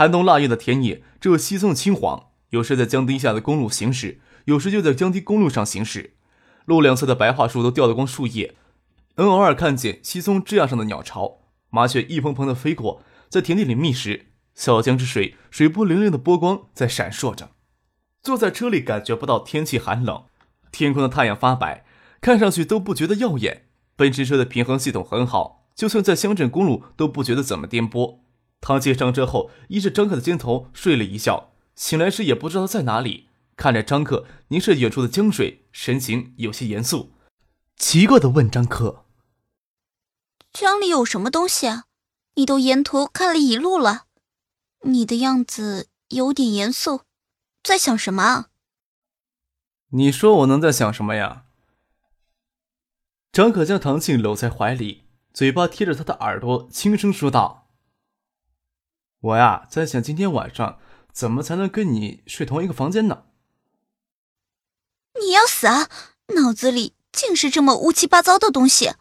寒冬腊月的田野，只有稀松的青黄，有时在江堤下的公路行驶，有时就在江堤公路上行驶。路两侧的白桦树都掉得光树叶，能偶尔看见稀松枝桠上的鸟巢，麻雀一蓬蓬的飞过，在田地里觅食。小江之水，水波粼粼的波光在闪烁着。坐在车里，感觉不到天气寒冷，天空的太阳发白，看上去都不觉得耀眼。奔驰车的平衡系统很好，就算在乡镇公路都不觉得怎么颠簸。唐杰上车后，依着张克的肩头睡了一觉，醒来时也不知道在哪里。看着张克凝视远处的江水，神情有些严肃，奇怪的问张克：“江里有什么东西啊？你都沿途看了一路了，你的样子有点严肃，在想什么啊？”你说我能在想什么呀？张可将唐静搂在怀里，嘴巴贴着他的耳朵，轻声说道。我呀，在想今天晚上怎么才能跟你睡同一个房间呢？你要死啊！脑子里尽是这么乌七八糟的东西。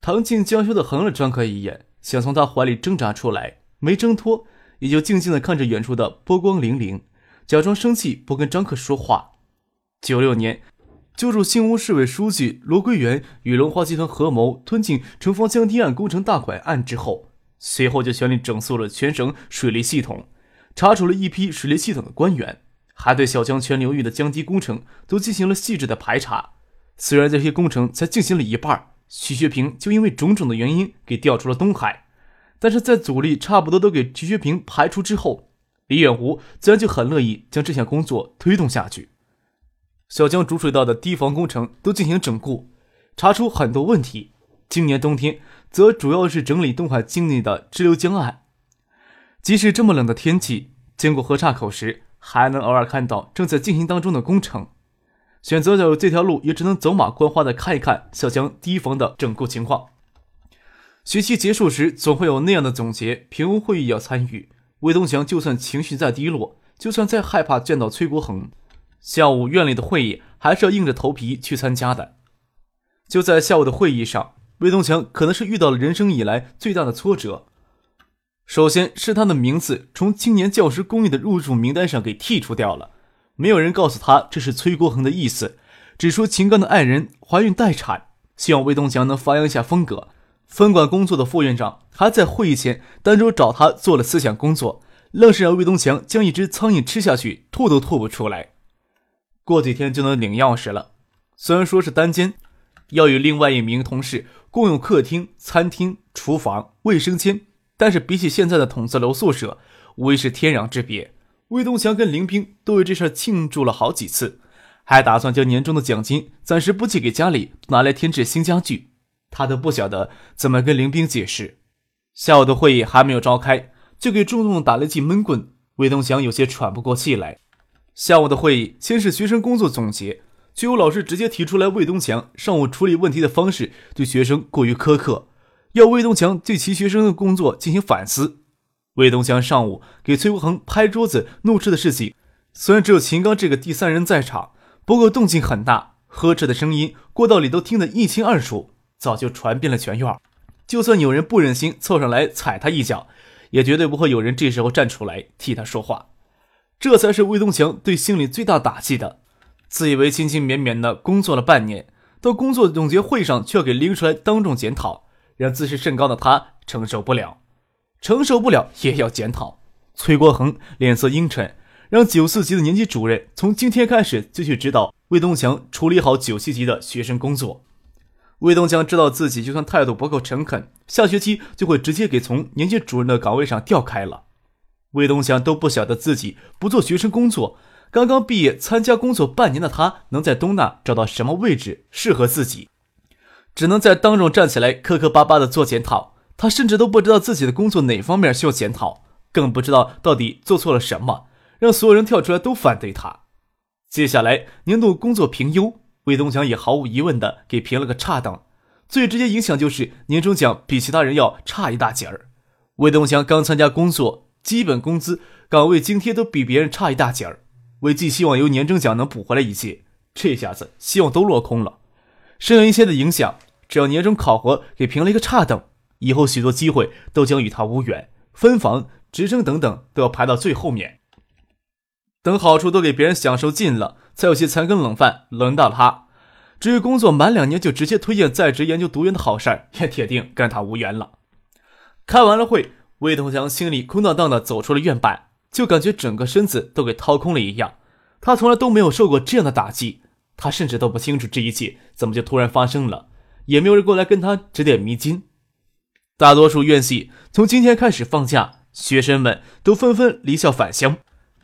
唐静娇羞的横了张克一眼，想从他怀里挣扎出来，没挣脱，也就静静的看着远处的波光粼粼，假装生气，不跟张克说话。九六年，救助新屋市委书记罗桂元与龙华集团合谋吞进城防江堤岸工程大款案之后。随后就全力整肃了全省水利系统，查处了一批水利系统的官员，还对小江全流域的江堤工程都进行了细致的排查。虽然这些工程才进行了一半，徐学平就因为种种的原因给调出了东海，但是在阻力差不多都给徐学平排除之后，李远湖自然就很乐意将这项工作推动下去。小江主水道的堤防工程都进行整固，查出很多问题。今年冬天。则主要是整理东海境内的支流江岸。即使这么冷的天气，经过河岔口时，还能偶尔看到正在进行当中的工程。选择走这条路，也只能走马观花的看一看小江堤防的整固情况。学期结束时，总会有那样的总结评估会议要参与。魏东强就算情绪再低落，就算再害怕见到崔国恒，下午院里的会议还是要硬着头皮去参加的。就在下午的会议上。魏东强可能是遇到了人生以来最大的挫折。首先是他的名字从青年教师公寓的入住名单上给剔除掉了，没有人告诉他这是崔国恒的意思，只说秦刚的爱人怀孕待产，希望魏东强能发扬一下风格。分管工作的副院长还在会议前单独找他做了思想工作，愣是让魏东强将一只苍蝇吃下去，吐都吐不出来。过几天就能领钥匙了，虽然说是单间，要与另外一名同事。共用客厅、餐厅、厨房、卫生间，但是比起现在的筒子楼宿舍，无疑是天壤之别。魏东强跟林兵都为这事庆祝了好几次，还打算将年终的奖金暂时不寄给家里，拿来添置新家具。他都不晓得怎么跟林兵解释。下午的会议还没有召开，就给重重打了一记闷棍。魏东强有些喘不过气来。下午的会议先是学生工作总结。就有老师直接提出来，魏东强上午处理问题的方式对学生过于苛刻，要魏东强对其学生的工作进行反思。魏东强上午给崔国恒拍桌子怒斥的事情，虽然只有秦刚这个第三人在场，不过动静很大，呵斥的声音过道里都听得一清二楚，早就传遍了全院。就算有人不忍心凑上来踩他一脚，也绝对不会有人这时候站出来替他说话。这才是魏东强对心里最大打击的。自以为勤勤勉勉的工作了半年，到工作总结会上却要给拎出来当众检讨，让自视甚高的他承受不了，承受不了也要检讨。崔国恒脸色阴沉，让九四级的年级主任从今天开始就去指导魏东强处理好九七级的学生工作。魏东强知道自己就算态度不够诚恳，下学期就会直接给从年级主任的岗位上调开了。魏东强都不晓得自己不做学生工作。刚刚毕业参加工作半年的他，能在东大找到什么位置适合自己？只能在当众站起来磕磕巴巴的做检讨。他甚至都不知道自己的工作哪方面需要检讨。更不知道到底做错了什么，让所有人跳出来都反对他。接下来年度工作评优，魏东强也毫无疑问的给评了个差等。最直接影响就是年终奖比其他人要差一大截儿。魏东强刚参加工作，基本工资、岗位津贴都比别人差一大截儿。魏寄希望由年终奖能补回来一些，这下子希望都落空了。剩下一些的影响，只要年终考核给评了一个差等，以后许多机会都将与他无缘，分房、职称等等都要排到最后面。等好处都给别人享受尽了，才有些残羹冷饭轮到他。至于工作满两年就直接推荐在职研究读研的好事儿，也铁定跟他无缘了。开完了会，魏东强心里空荡荡的走出了院办。就感觉整个身子都给掏空了一样，他从来都没有受过这样的打击，他甚至都不清楚这一切怎么就突然发生了，也没有人过来跟他指点迷津。大多数院系从今天开始放假，学生们都纷纷离校返乡，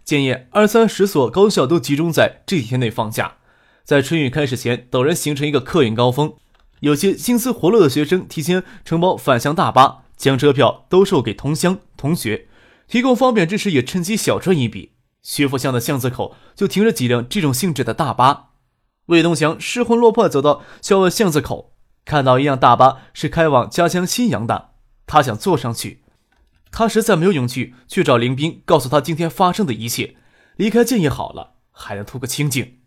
建业二三十所高校都集中在这几天内放假，在春运开始前陡然形成一个客运高峰，有些心思活络的学生提前承包返乡大巴，将车票兜售给同乡同学。提供方便之时，也趁机小赚一笔。学府巷的巷子口就停着几辆这种性质的大巴。魏东祥失魂落魄走到校外巷子口，看到一辆大巴是开往家乡新阳的，他想坐上去。他实在没有勇气去找林斌，告诉他今天发生的一切。离开建业好了，还能图个清静。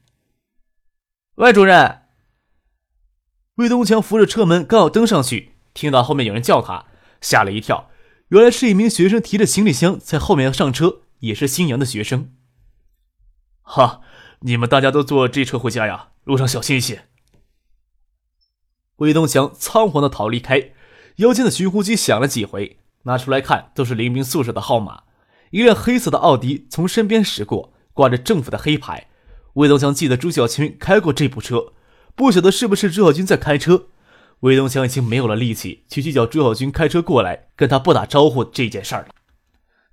魏主任，魏东强扶着车门刚要登上去，听到后面有人叫他，吓了一跳。原来是一名学生提着行李箱在后面要上车，也是新阳的学生。哈，你们大家都坐这车回家呀？路上小心一些。魏东强仓皇的逃离开，腰间的寻呼机响了几回，拿出来看，都是林兵宿舍的号码。一辆黑色的奥迪从身边驶过，挂着政府的黑牌。魏东强记得朱小军开过这部车，不晓得是不是朱小军在开车。魏东强已经没有了力气去计较朱小军开车过来跟他不打招呼这件事儿了。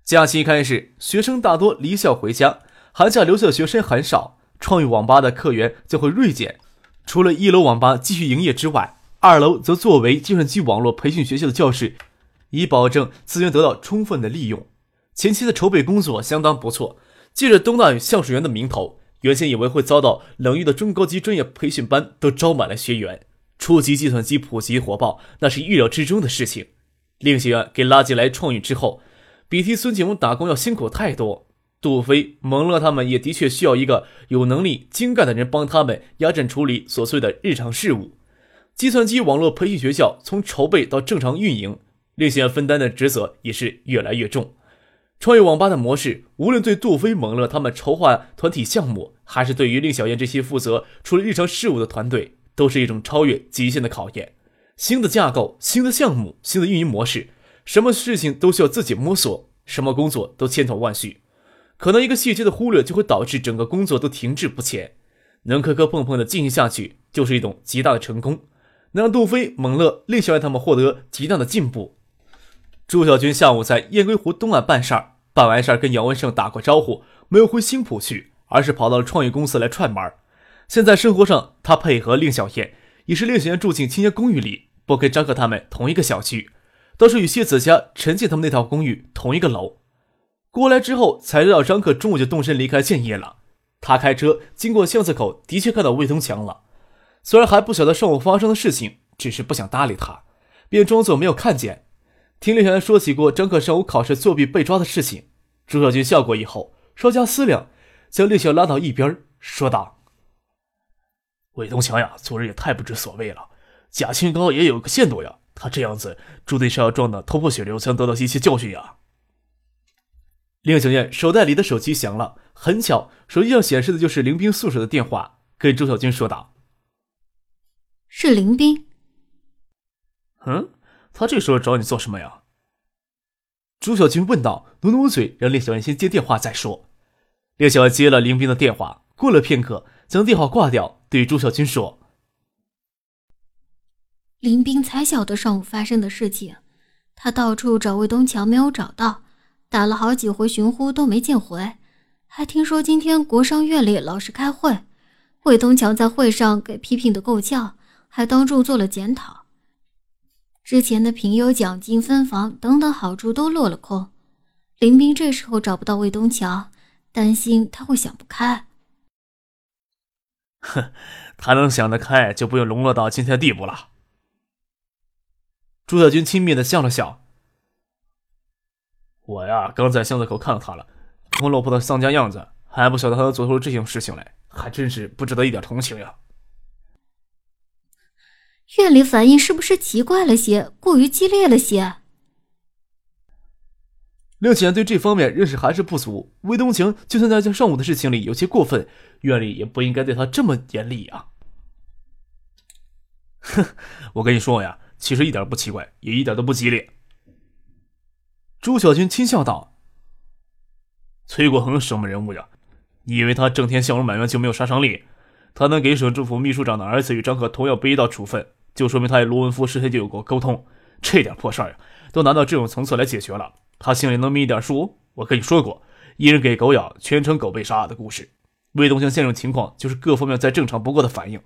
假期开始，学生大多离校回家，寒假留校学生很少，创意网吧的客源就会锐减。除了一楼网吧继续营业之外，二楼则作为计算机网络培训学校的教室，以保证资源得到充分的利用。前期的筹备工作相当不错，借着东大与橡树园的名头，原先以为会遭到冷遇的中高级专业培训班都招满了学员。初级计算机普及火爆，那是预料之中的事情。令学院给拉进来创宇之后，比替孙景文打工要辛苦太多。杜飞、蒙乐他们也的确需要一个有能力、精干的人帮他们压阵处理琐碎的日常事务。计算机网络培训学校从筹备到正常运营，令学院分担的职责也是越来越重。创业网吧的模式，无论对杜飞、蒙乐他们筹划团体项目，还是对于令小燕这些负责处理日常事务的团队。都是一种超越极限的考验，新的架构、新的项目、新的运营模式，什么事情都需要自己摸索，什么工作都千头万绪，可能一个细节的忽略就会导致整个工作都停滞不前。能磕磕碰碰的进行下去，就是一种极大的成功，能让杜飞、蒙乐、厉小燕他们获得极大的进步。朱小军下午在雁归湖东岸办事儿，办完事儿跟姚文胜打过招呼，没有回新浦去，而是跑到了创业公司来串门儿。现在生活上，他配合令小燕，也是令小燕住进青年公寓里，不跟张克他们同一个小区，倒是与谢子佳、陈静他们那套公寓同一个楼。过来之后才知道，张克中午就动身离开建业了。他开车经过巷子口，的确看到魏东强了。虽然还不晓得上午发生的事情，只是不想搭理他，便装作没有看见。听令小燕说起过张克上午考试作弊被抓的事情，朱小军笑过以后，稍加思量，将令小拉到一边，说道。魏东强呀，做人也太不知所谓了。假清高也有个限度呀，他这样子注定是要撞得头破血流，才能得到一些教训呀。令小燕手袋里的手机响了，很巧，手机上显示的就是林冰宿舍的电话，跟周小军说道：“是林斌。”“嗯，他这时候找你做什么呀？”朱小军问道，努努嘴，让令小燕先接电话再说。令小燕接了林冰的电话，过了片刻，将电话挂掉。对朱小军说：“林斌才晓得上午发生的事情，他到处找魏东强没有找到，打了好几回寻呼都没见回，还听说今天国商院里老师开会，魏东强在会上给批评的够呛，还当众做了检讨。之前的评优奖金分房等等好处都落了空，林冰这时候找不到魏东强，担心他会想不开。哼，他能想得开，就不用沦落到今天的地步了。朱小军轻蔑的笑了笑。我呀，刚在巷子口看到他了，空落魄的丧家样子，还不晓得他能做出这种事情来，还真是不值得一点同情呀。院里反应是不是奇怪了些，过于激烈了些？令显对这方面认识还是不足。魏东晴就算在这上午的事情里有些过分，院里也不应该对他这么严厉啊。哼，我跟你说呀，其实一点不奇怪，也一点都不激烈。朱小军轻笑道：“崔国恒什么人物呀？你以为他整天笑容满面就没有杀伤力？他能给省政府秘书长的儿子与张可同样被一道处分，就说明他与罗文夫事先就有过沟通。这点破事儿呀，都拿到这种层次来解决了。”他心里能明一点数？我跟你说过，一人给狗咬，全城狗被杀的故事。魏东强现这种情况，就是各方面再正常不过的反应。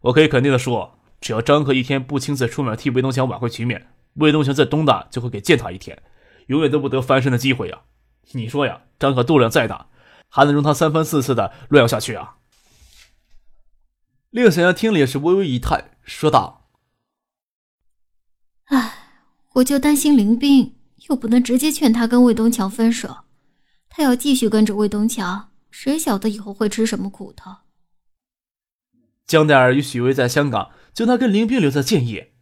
我可以肯定的说，只要张克一天不亲自出面替魏东强挽回局面，魏东强在东大就会给践踏一天，永远都不得翻身的机会呀！你说呀，张可度量再大，还能容他三番四次的乱咬下去啊？令小丫听了也是微微一叹，说道：“唉，我就担心林冰。”又不能直接劝他跟魏东强分手，他要继续跟着魏东强，谁晓得以后会吃什么苦头？江黛儿与许巍在香港，就他跟林冰留在建业。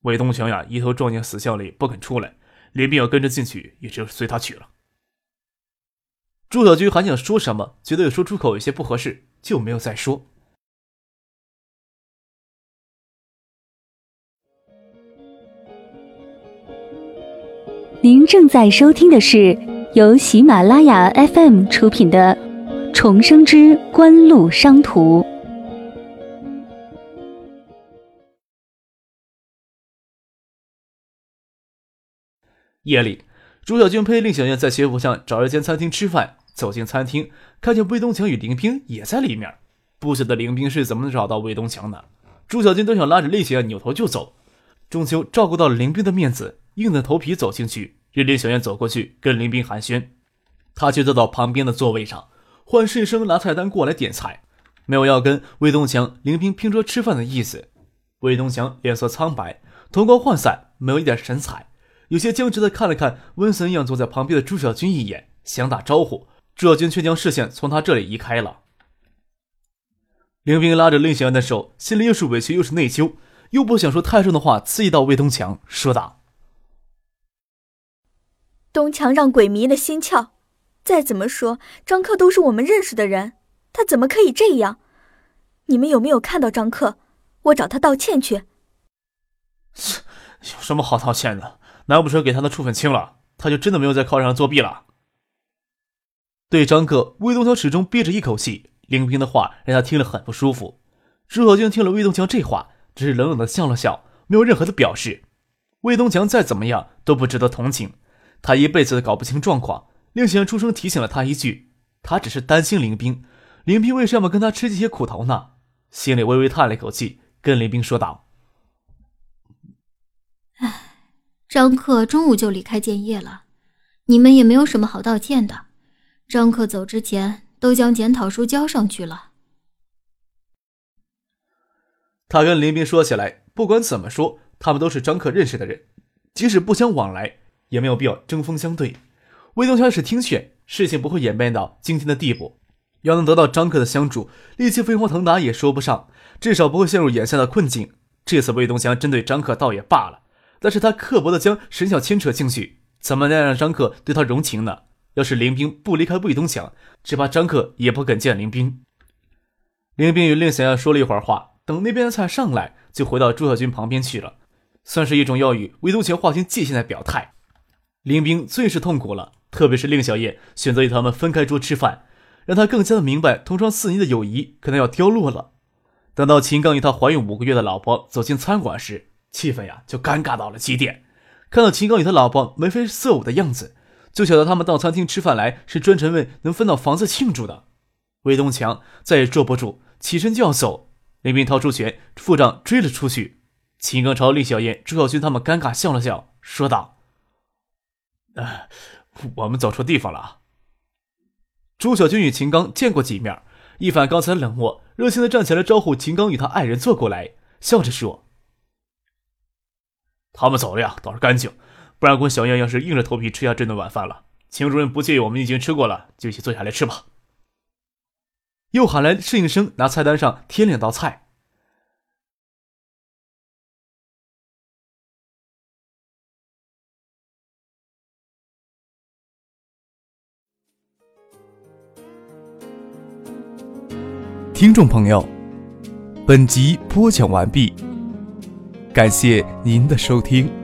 魏东强呀，一头撞进死巷里不肯出来，林冰要跟着进去，也就随他去了。朱小军还想说什么，觉得有说出口有些不合适，就没有再说。您正在收听的是由喜马拉雅 FM 出品的《重生之官路商途》。夜里，朱小军陪令小燕在学府巷找一间餐厅吃饭。走进餐厅，看见魏东强与林冰也在里面。不晓得林冰是怎么找到魏东强的。朱小军都想拉着令小燕扭头就走，终究照顾到了林冰的面子。硬着头皮走进去，任林小燕走过去跟林冰寒暄，他却坐到旁边的座位上，换侍生拿菜单过来点菜，没有要跟魏东强、林冰拼桌吃饭的意思。魏东强脸色苍白，瞳光涣散，没有一点神采，有些僵直的看了看温森样坐在旁边的朱小军一眼，想打招呼，朱小军却将视线从他这里移开了。林冰拉着令小燕的手，心里又是委屈又是内疚，又不想说太重的话刺激到魏东强，说道。东强让鬼迷了心窍，再怎么说，张克都是我们认识的人，他怎么可以这样？你们有没有看到张克？我找他道歉去。有什么好道歉的？难不成给他的处分轻了，他就真的没有在考场上作弊了？对张克，魏东强始终憋着一口气。林冰的话让他听了很不舒服。朱小静听了魏东强这话，只是冷冷的笑了笑，没有任何的表示。魏东强再怎么样都不值得同情。他一辈子都搞不清状况，令贤出声提醒了他一句：“他只是担心林冰，林冰为什么跟他吃这些苦头呢？”心里微微叹了一口气，跟林冰说道：“唉，张克中午就离开建业了，你们也没有什么好道歉的。张克走之前都将检讨书交上去了。”他跟林冰说起来，不管怎么说，他们都是张克认识的人，即使不相往来。也没有必要针锋相对。魏东强是听劝，事情不会演变到今天的地步。要能得到张克的相助，力气飞黄腾达也说不上，至少不会陷入眼下的困境。这次魏东强针对张克倒也罢了，但是他刻薄的将沈晓牵扯进去，怎么能让张克对他容情呢？要是林冰不离开魏东强，只怕张克也不肯见林冰。林冰与令小燕说了一会儿话，等那边的菜上来，就回到朱小军旁边去了，算是一种要与魏东强划清界限的表态。林冰最是痛苦了，特别是令小叶选择与他们分开桌吃饭，让他更加的明白同窗四年的友谊可能要凋落了。等到秦刚与他怀孕五个月的老婆走进餐馆时，气氛呀就尴尬到了极点。看到秦刚与他老婆眉飞色舞的样子，就晓得他们到餐厅吃饭来是专程为能分到房子庆祝的。魏东强再也坐不住，起身就要走，林斌掏出拳，付账追了出去。秦刚朝令小燕、朱小军他们尴尬笑了笑，说道。呃，我们走错地方了。朱小军与秦刚见过几面，一反刚才冷漠，热情的站起来招呼秦刚与他爱人坐过来，笑着说：“他们走了呀，倒是干净，不然我小燕要是硬着头皮吃下这顿晚饭了。秦主任不介意我们已经吃过了，就一起坐下来吃吧。”又喊来侍应生拿菜单上添两道菜。听众朋友，本集播讲完毕，感谢您的收听。